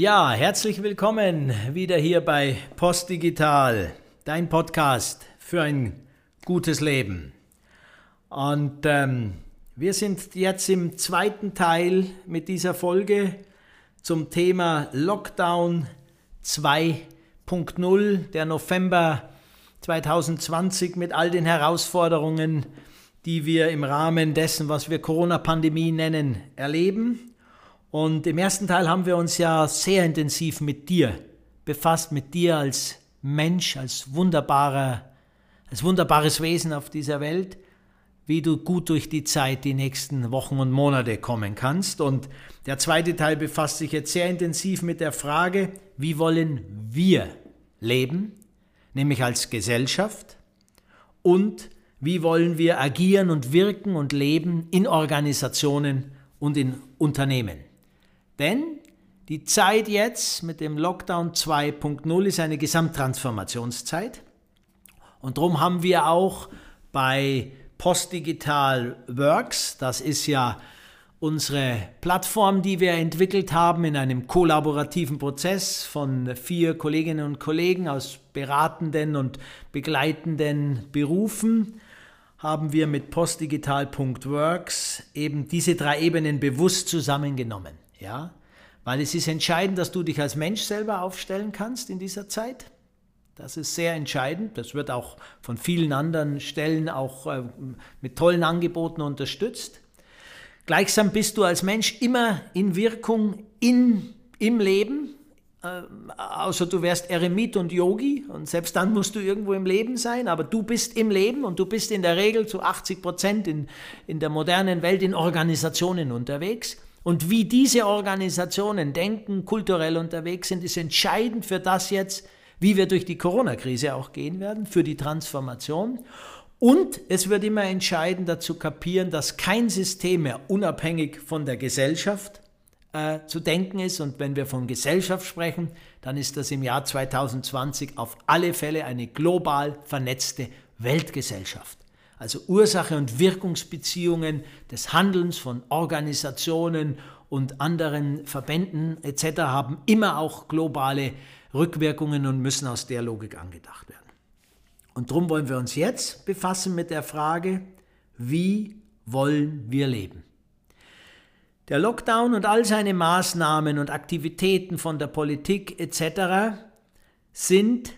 Ja, herzlich willkommen wieder hier bei Postdigital, dein Podcast für ein gutes Leben. Und ähm, wir sind jetzt im zweiten Teil mit dieser Folge zum Thema Lockdown 2.0, der November 2020 mit all den Herausforderungen, die wir im Rahmen dessen, was wir Corona-Pandemie nennen, erleben. Und im ersten Teil haben wir uns ja sehr intensiv mit dir befasst, mit dir als Mensch, als wunderbarer, als wunderbares Wesen auf dieser Welt wie du gut durch die Zeit die nächsten Wochen und Monate kommen kannst. Und der zweite Teil befasst sich jetzt sehr intensiv mit der Frage, wie wollen wir leben, nämlich als Gesellschaft, und wie wollen wir agieren und wirken und leben in Organisationen und in Unternehmen. Denn die Zeit jetzt mit dem Lockdown 2.0 ist eine Gesamttransformationszeit. Und darum haben wir auch bei Postdigital Works. Das ist ja unsere Plattform, die wir entwickelt haben in einem kollaborativen Prozess von vier Kolleginnen und Kollegen aus beratenden und begleitenden Berufen haben wir mit postdigital.works eben diese drei Ebenen bewusst zusammengenommen, ja? Weil es ist entscheidend, dass du dich als Mensch selber aufstellen kannst in dieser Zeit. Das ist sehr entscheidend. Das wird auch von vielen anderen Stellen auch äh, mit tollen Angeboten unterstützt. Gleichsam bist du als Mensch immer in Wirkung in, im Leben, äh, außer du wärst Eremit und Yogi und selbst dann musst du irgendwo im Leben sein, aber du bist im Leben und du bist in der Regel zu 80 Prozent in, in der modernen Welt in Organisationen unterwegs. Und wie diese Organisationen denken, kulturell unterwegs sind, ist entscheidend für das jetzt, wie wir durch die Corona-Krise auch gehen werden, für die Transformation. Und es wird immer entscheidender zu kapieren, dass kein System mehr unabhängig von der Gesellschaft äh, zu denken ist. Und wenn wir von Gesellschaft sprechen, dann ist das im Jahr 2020 auf alle Fälle eine global vernetzte Weltgesellschaft. Also Ursache und Wirkungsbeziehungen des Handelns von Organisationen und anderen Verbänden etc. haben immer auch globale Rückwirkungen und müssen aus der Logik angedacht werden. Und darum wollen wir uns jetzt befassen mit der Frage, wie wollen wir leben? Der Lockdown und all seine Maßnahmen und Aktivitäten von der Politik etc. sind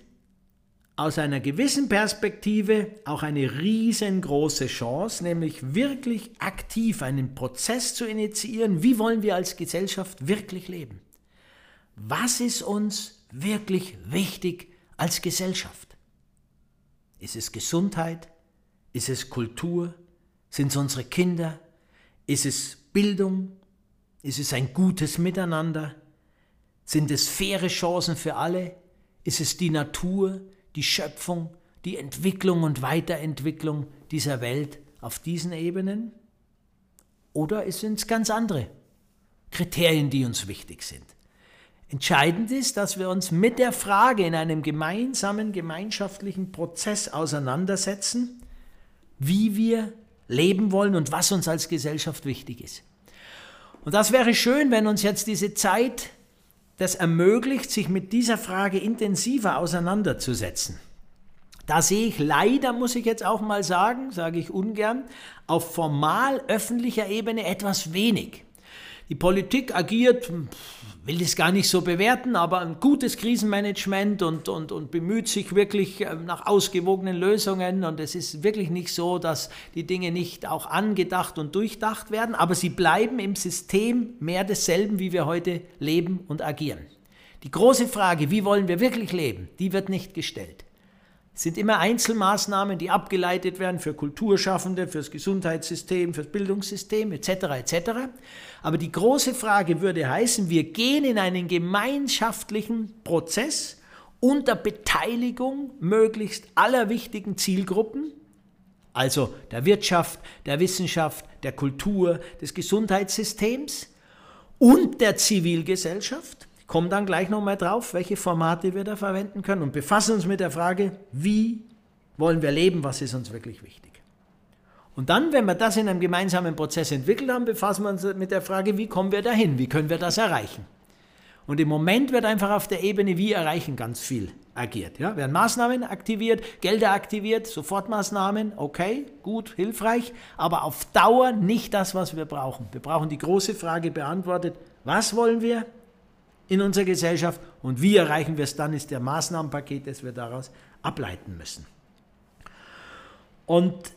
aus einer gewissen Perspektive auch eine riesengroße Chance, nämlich wirklich aktiv einen Prozess zu initiieren. Wie wollen wir als Gesellschaft wirklich leben? Was ist uns wirklich wichtig als Gesellschaft? Ist es Gesundheit? Ist es Kultur? Sind es unsere Kinder? Ist es Bildung? Ist es ein gutes Miteinander? Sind es faire Chancen für alle? Ist es die Natur, die Schöpfung, die Entwicklung und Weiterentwicklung dieser Welt auf diesen Ebenen? Oder sind es ganz andere Kriterien, die uns wichtig sind? Entscheidend ist, dass wir uns mit der Frage in einem gemeinsamen gemeinschaftlichen Prozess auseinandersetzen, wie wir leben wollen und was uns als Gesellschaft wichtig ist. Und das wäre schön, wenn uns jetzt diese Zeit das ermöglicht, sich mit dieser Frage intensiver auseinanderzusetzen. Da sehe ich leider, muss ich jetzt auch mal sagen, sage ich ungern, auf formal öffentlicher Ebene etwas wenig. Die Politik agiert, will das gar nicht so bewerten, aber ein gutes Krisenmanagement und, und, und bemüht sich wirklich ähm, nach ausgewogenen Lösungen. Und es ist wirklich nicht so, dass die Dinge nicht auch angedacht und durchdacht werden, aber sie bleiben im System mehr desselben, wie wir heute leben und agieren. Die große Frage, wie wollen wir wirklich leben, die wird nicht gestellt. Sind immer Einzelmaßnahmen, die abgeleitet werden für Kulturschaffende, fürs Gesundheitssystem, fürs Bildungssystem etc. etc. Aber die große Frage würde heißen, wir gehen in einen gemeinschaftlichen Prozess unter Beteiligung möglichst aller wichtigen Zielgruppen, also der Wirtschaft, der Wissenschaft, der Kultur, des Gesundheitssystems und der Zivilgesellschaft kommen dann gleich nochmal drauf, welche Formate wir da verwenden können und befassen uns mit der Frage, wie wollen wir leben, was ist uns wirklich wichtig. Und dann, wenn wir das in einem gemeinsamen Prozess entwickelt haben, befassen wir uns mit der Frage, wie kommen wir dahin, wie können wir das erreichen. Und im Moment wird einfach auf der Ebene, wie erreichen, ganz viel agiert. Ja? Werden Maßnahmen aktiviert, Gelder aktiviert, Sofortmaßnahmen, okay, gut, hilfreich, aber auf Dauer nicht das, was wir brauchen. Wir brauchen die große Frage beantwortet, was wollen wir in unserer Gesellschaft und wie erreichen wir es dann, ist der Maßnahmenpaket, das wir daraus ableiten müssen. Und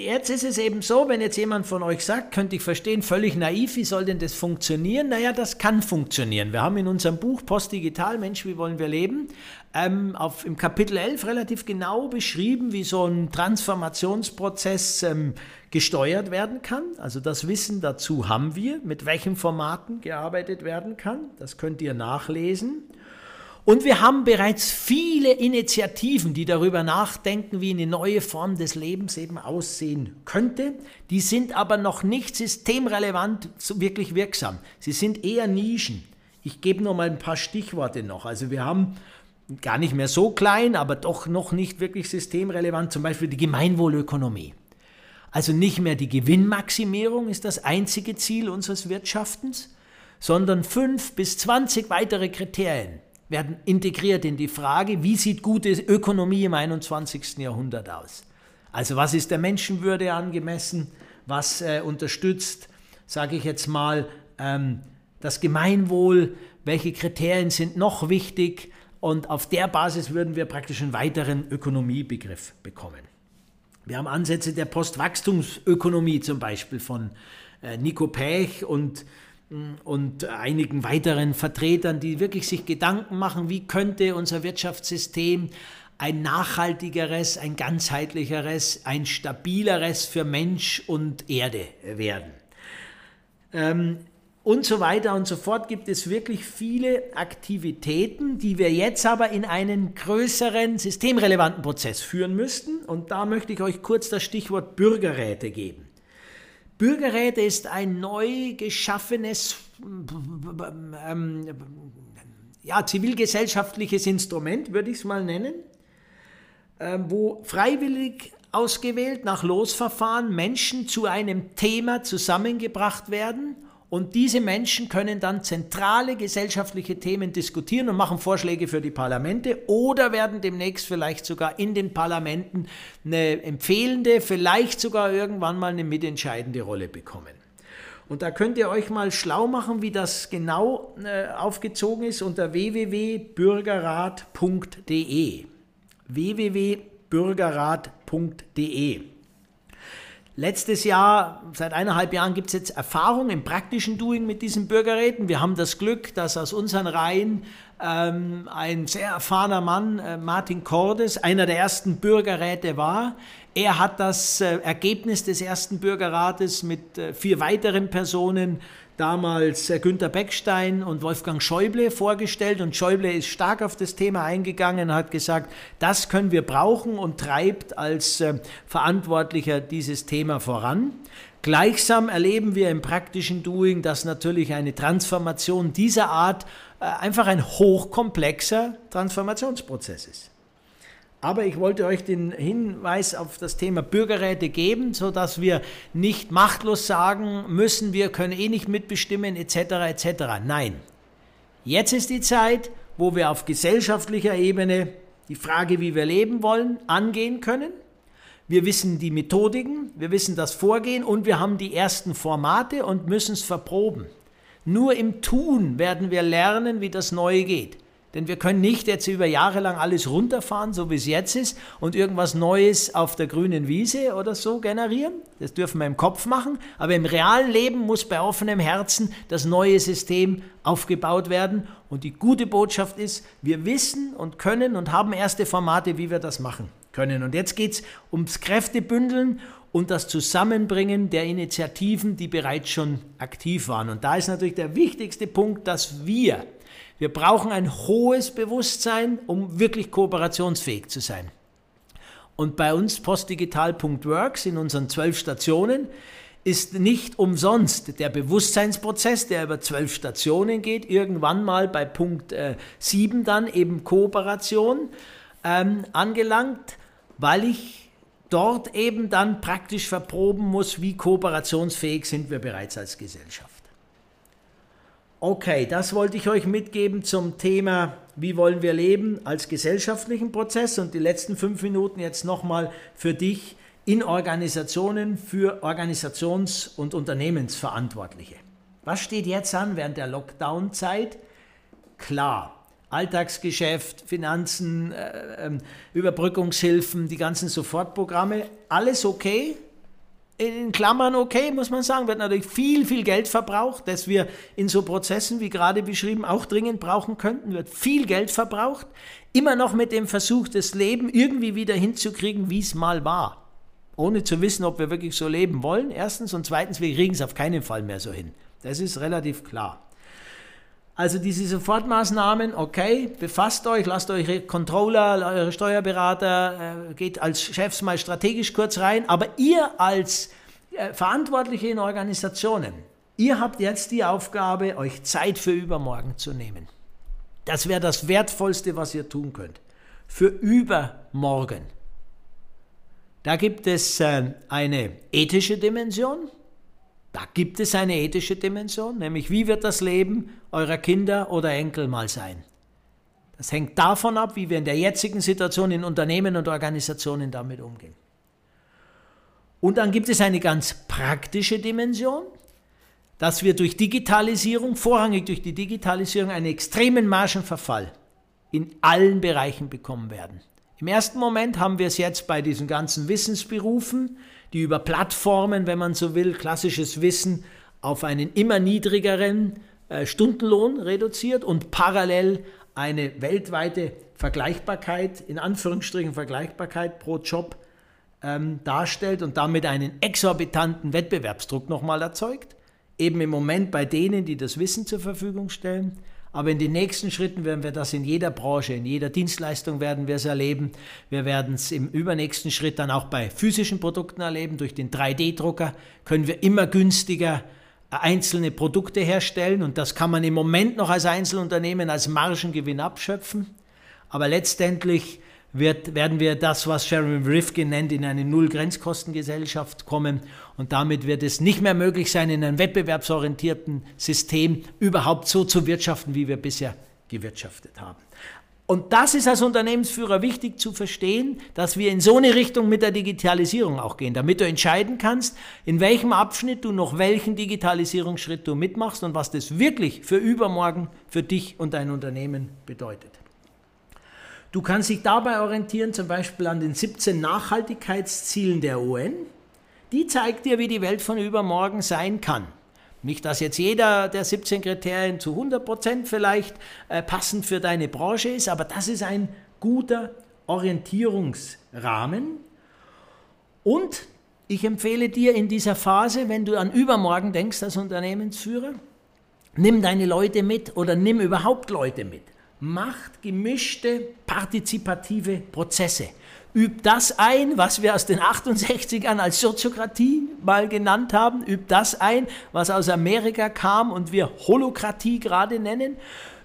Jetzt ist es eben so, wenn jetzt jemand von euch sagt, könnte ich verstehen, völlig naiv, wie soll denn das funktionieren? Naja, das kann funktionieren. Wir haben in unserem Buch Postdigital, Mensch, wie wollen wir leben, ähm, auf, im Kapitel 11 relativ genau beschrieben, wie so ein Transformationsprozess ähm, gesteuert werden kann. Also das Wissen dazu haben wir, mit welchen Formaten gearbeitet werden kann. Das könnt ihr nachlesen. Und wir haben bereits viele Initiativen, die darüber nachdenken, wie eine neue Form des Lebens eben aussehen könnte. Die sind aber noch nicht systemrelevant wirklich wirksam. Sie sind eher Nischen. Ich gebe nur mal ein paar Stichworte noch. Also wir haben gar nicht mehr so klein, aber doch noch nicht wirklich systemrelevant, zum Beispiel die Gemeinwohlökonomie. Also nicht mehr die Gewinnmaximierung ist das einzige Ziel unseres Wirtschaftens, sondern fünf bis zwanzig weitere Kriterien werden integriert in die Frage, wie sieht gute Ökonomie im 21. Jahrhundert aus? Also was ist der Menschenwürde angemessen? Was äh, unterstützt, sage ich jetzt mal, ähm, das Gemeinwohl? Welche Kriterien sind noch wichtig? Und auf der Basis würden wir praktisch einen weiteren Ökonomiebegriff bekommen. Wir haben Ansätze der Postwachstumsökonomie zum Beispiel von äh, Nico Pech und und einigen weiteren Vertretern, die wirklich sich Gedanken machen, wie könnte unser Wirtschaftssystem ein nachhaltigeres, ein ganzheitlicheres, ein stabileres für Mensch und Erde werden. Ähm, und so weiter und so fort gibt es wirklich viele Aktivitäten, die wir jetzt aber in einen größeren systemrelevanten Prozess führen müssten. Und da möchte ich euch kurz das Stichwort Bürgerräte geben. Bürgerräte ist ein neu geschaffenes ähm, ja, zivilgesellschaftliches Instrument, würde ich es mal nennen, äh, wo freiwillig ausgewählt nach Losverfahren Menschen zu einem Thema zusammengebracht werden und diese Menschen können dann zentrale gesellschaftliche Themen diskutieren und machen Vorschläge für die Parlamente oder werden demnächst vielleicht sogar in den Parlamenten eine empfehlende, vielleicht sogar irgendwann mal eine mitentscheidende Rolle bekommen. Und da könnt ihr euch mal schlau machen, wie das genau äh, aufgezogen ist unter www.bürgerrat.de. www.bürgerrat.de. Letztes Jahr, seit eineinhalb Jahren gibt es jetzt Erfahrung im praktischen Doing mit diesen Bürgerräten. Wir haben das Glück, dass aus unseren Reihen ähm, ein sehr erfahrener Mann, äh, Martin Cordes, einer der ersten Bürgerräte war. Er hat das äh, Ergebnis des ersten Bürgerrates mit äh, vier weiteren Personen damals äh, Günter Beckstein und Wolfgang Schäuble vorgestellt und Schäuble ist stark auf das Thema eingegangen und hat gesagt, das können wir brauchen und treibt als äh, Verantwortlicher dieses Thema voran. Gleichsam erleben wir im praktischen Doing, dass natürlich eine Transformation dieser Art einfach ein hochkomplexer Transformationsprozess ist. Aber ich wollte euch den Hinweis auf das Thema Bürgerräte geben, sodass wir nicht machtlos sagen müssen, wir können eh nicht mitbestimmen etc. etc. Nein, jetzt ist die Zeit, wo wir auf gesellschaftlicher Ebene die Frage, wie wir leben wollen, angehen können. Wir wissen die Methodiken, wir wissen das Vorgehen und wir haben die ersten Formate und müssen es verproben. Nur im Tun werden wir lernen, wie das Neue geht. Denn wir können nicht jetzt über Jahre lang alles runterfahren, so wie es jetzt ist, und irgendwas Neues auf der grünen Wiese oder so generieren. Das dürfen wir im Kopf machen. Aber im realen Leben muss bei offenem Herzen das neue System aufgebaut werden. Und die gute Botschaft ist, wir wissen und können und haben erste Formate, wie wir das machen können. Und jetzt geht es ums Kräftebündeln und das Zusammenbringen der Initiativen, die bereits schon aktiv waren. Und da ist natürlich der wichtigste Punkt, dass wir wir brauchen ein hohes Bewusstsein, um wirklich kooperationsfähig zu sein. Und bei uns postdigital.works in unseren zwölf Stationen ist nicht umsonst der Bewusstseinsprozess, der über zwölf Stationen geht, irgendwann mal bei Punkt äh, 7 dann eben Kooperation ähm, angelangt, weil ich dort eben dann praktisch verproben muss, wie kooperationsfähig sind wir bereits als Gesellschaft. Okay, das wollte ich euch mitgeben zum Thema, wie wollen wir leben als gesellschaftlichen Prozess und die letzten fünf Minuten jetzt nochmal für dich in Organisationen für Organisations- und Unternehmensverantwortliche. Was steht jetzt an während der Lockdown-Zeit? Klar, Alltagsgeschäft, Finanzen, äh, äh, Überbrückungshilfen, die ganzen Sofortprogramme, alles okay. In Klammern okay, muss man sagen, wird natürlich viel, viel Geld verbraucht, das wir in so Prozessen, wie gerade beschrieben, auch dringend brauchen könnten, wird viel Geld verbraucht, immer noch mit dem Versuch, das Leben irgendwie wieder hinzukriegen, wie es mal war. Ohne zu wissen, ob wir wirklich so leben wollen, erstens, und zweitens, wir kriegen es auf keinen Fall mehr so hin. Das ist relativ klar. Also diese Sofortmaßnahmen, okay, befasst euch, lasst eure Controller, eure Steuerberater, äh, geht als Chefs mal strategisch kurz rein, aber ihr als äh, Verantwortliche in Organisationen, ihr habt jetzt die Aufgabe, euch Zeit für übermorgen zu nehmen. Das wäre das Wertvollste, was ihr tun könnt. Für übermorgen. Da gibt es äh, eine ethische Dimension, da gibt es eine ethische Dimension, nämlich wie wird das Leben eurer Kinder oder Enkel mal sein. Das hängt davon ab, wie wir in der jetzigen Situation in Unternehmen und Organisationen damit umgehen. Und dann gibt es eine ganz praktische Dimension, dass wir durch Digitalisierung, vorrangig durch die Digitalisierung, einen extremen Margenverfall in allen Bereichen bekommen werden. Im ersten Moment haben wir es jetzt bei diesen ganzen Wissensberufen, die über Plattformen, wenn man so will, klassisches Wissen auf einen immer niedrigeren äh, Stundenlohn reduziert und parallel eine weltweite Vergleichbarkeit, in Anführungsstrichen Vergleichbarkeit pro Job ähm, darstellt und damit einen exorbitanten Wettbewerbsdruck nochmal erzeugt. Eben im Moment bei denen, die das Wissen zur Verfügung stellen. Aber in den nächsten Schritten werden wir das in jeder Branche, in jeder Dienstleistung werden wir es erleben. Wir werden es im übernächsten Schritt dann auch bei physischen Produkten erleben. Durch den 3D-Drucker können wir immer günstiger einzelne Produkte herstellen und das kann man im Moment noch als Einzelunternehmen als Margengewinn abschöpfen. Aber letztendlich wird, werden wir das, was Sharon Rifkin nennt, in eine Null-Grenzkostengesellschaft kommen. Und damit wird es nicht mehr möglich sein, in einem wettbewerbsorientierten System überhaupt so zu wirtschaften, wie wir bisher gewirtschaftet haben. Und das ist als Unternehmensführer wichtig zu verstehen, dass wir in so eine Richtung mit der Digitalisierung auch gehen, damit du entscheiden kannst, in welchem Abschnitt du noch welchen Digitalisierungsschritt du mitmachst und was das wirklich für übermorgen für dich und dein Unternehmen bedeutet. Du kannst dich dabei orientieren, zum Beispiel an den 17 Nachhaltigkeitszielen der UN. Die zeigt dir, wie die Welt von übermorgen sein kann. Nicht, dass jetzt jeder der 17 Kriterien zu 100 Prozent vielleicht äh, passend für deine Branche ist, aber das ist ein guter Orientierungsrahmen. Und ich empfehle dir in dieser Phase, wenn du an übermorgen denkst als Unternehmensführer, nimm deine Leute mit oder nimm überhaupt Leute mit macht gemischte partizipative Prozesse. Übt das ein, was wir aus den 68ern als Soziokratie mal genannt haben. Übt das ein, was aus Amerika kam und wir Holokratie gerade nennen.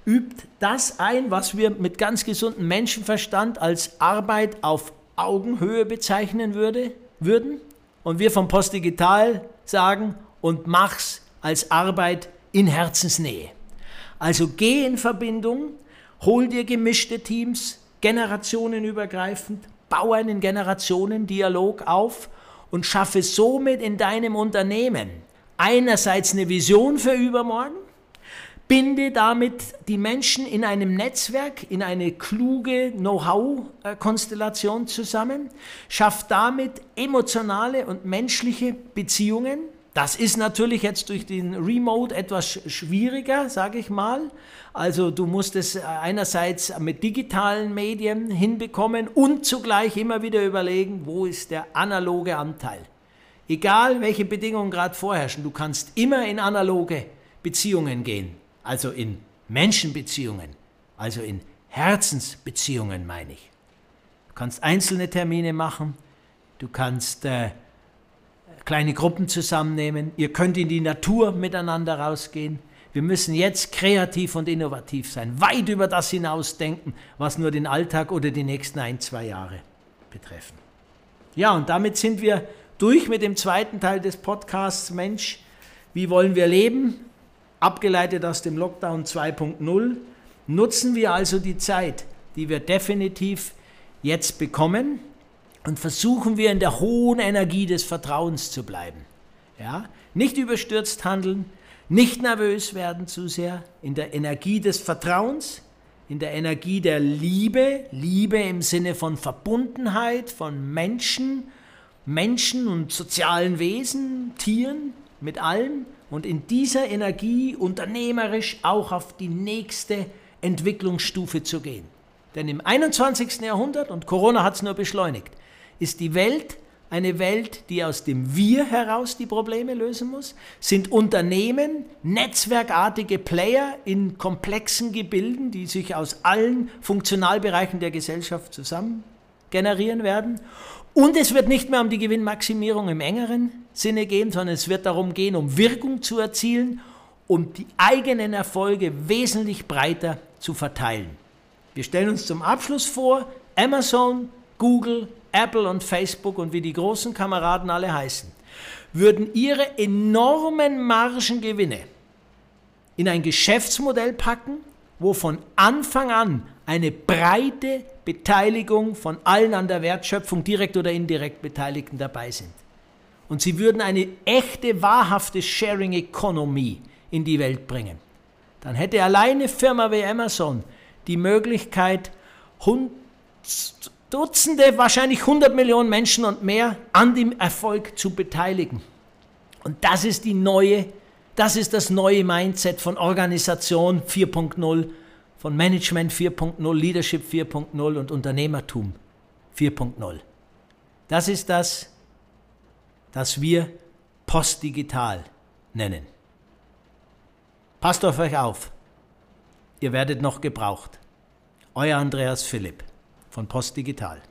Übt das ein, was wir mit ganz gesundem Menschenverstand als Arbeit auf Augenhöhe bezeichnen würde, würden. Und wir vom Postdigital sagen, und mach's als Arbeit in Herzensnähe. Also geh in Verbindung Hol dir gemischte Teams, generationenübergreifend, bau einen Generationendialog auf und schaffe somit in deinem Unternehmen einerseits eine Vision für übermorgen, binde damit die Menschen in einem Netzwerk, in eine kluge Know-how-Konstellation zusammen, schaff damit emotionale und menschliche Beziehungen, das ist natürlich jetzt durch den Remote etwas schwieriger, sage ich mal. Also du musst es einerseits mit digitalen Medien hinbekommen und zugleich immer wieder überlegen, wo ist der analoge Anteil. Egal welche Bedingungen gerade vorherrschen, du kannst immer in analoge Beziehungen gehen, also in Menschenbeziehungen, also in Herzensbeziehungen meine ich. Du kannst einzelne Termine machen, du kannst äh, kleine Gruppen zusammennehmen. Ihr könnt in die Natur miteinander rausgehen. Wir müssen jetzt kreativ und innovativ sein, weit über das hinausdenken, was nur den Alltag oder die nächsten ein, zwei Jahre betreffen. Ja, und damit sind wir durch mit dem zweiten Teil des Podcasts Mensch, wie wollen wir leben? abgeleitet aus dem Lockdown 2.0. Nutzen wir also die Zeit, die wir definitiv jetzt bekommen und versuchen wir in der hohen Energie des Vertrauens zu bleiben. Ja? Nicht überstürzt handeln, nicht nervös werden zu sehr, in der Energie des Vertrauens, in der Energie der Liebe, Liebe im Sinne von Verbundenheit, von Menschen, Menschen und sozialen Wesen, Tieren, mit allem und in dieser Energie unternehmerisch auch auf die nächste Entwicklungsstufe zu gehen. Denn im 21. Jahrhundert, und Corona hat es nur beschleunigt, ist die Welt eine Welt, die aus dem Wir heraus die Probleme lösen muss? Sind Unternehmen netzwerkartige Player in komplexen Gebilden, die sich aus allen Funktionalbereichen der Gesellschaft zusammen generieren werden? Und es wird nicht mehr um die Gewinnmaximierung im engeren Sinne gehen, sondern es wird darum gehen, um Wirkung zu erzielen, um die eigenen Erfolge wesentlich breiter zu verteilen. Wir stellen uns zum Abschluss vor, Amazon, Google, Apple und Facebook und wie die großen Kameraden alle heißen, würden ihre enormen Margengewinne in ein Geschäftsmodell packen, wo von Anfang an eine breite Beteiligung von allen an der Wertschöpfung direkt oder indirekt Beteiligten dabei sind. Und sie würden eine echte, wahrhafte Sharing Economy in die Welt bringen. Dann hätte alleine Firma wie Amazon die Möglichkeit, Dutzende, wahrscheinlich 100 Millionen Menschen und mehr an dem Erfolg zu beteiligen. Und das ist die neue, das ist das neue Mindset von Organisation 4.0, von Management 4.0, Leadership 4.0 und Unternehmertum 4.0. Das ist das, das wir postdigital nennen. Passt auf euch auf. Ihr werdet noch gebraucht. Euer Andreas Philipp von Post Digital.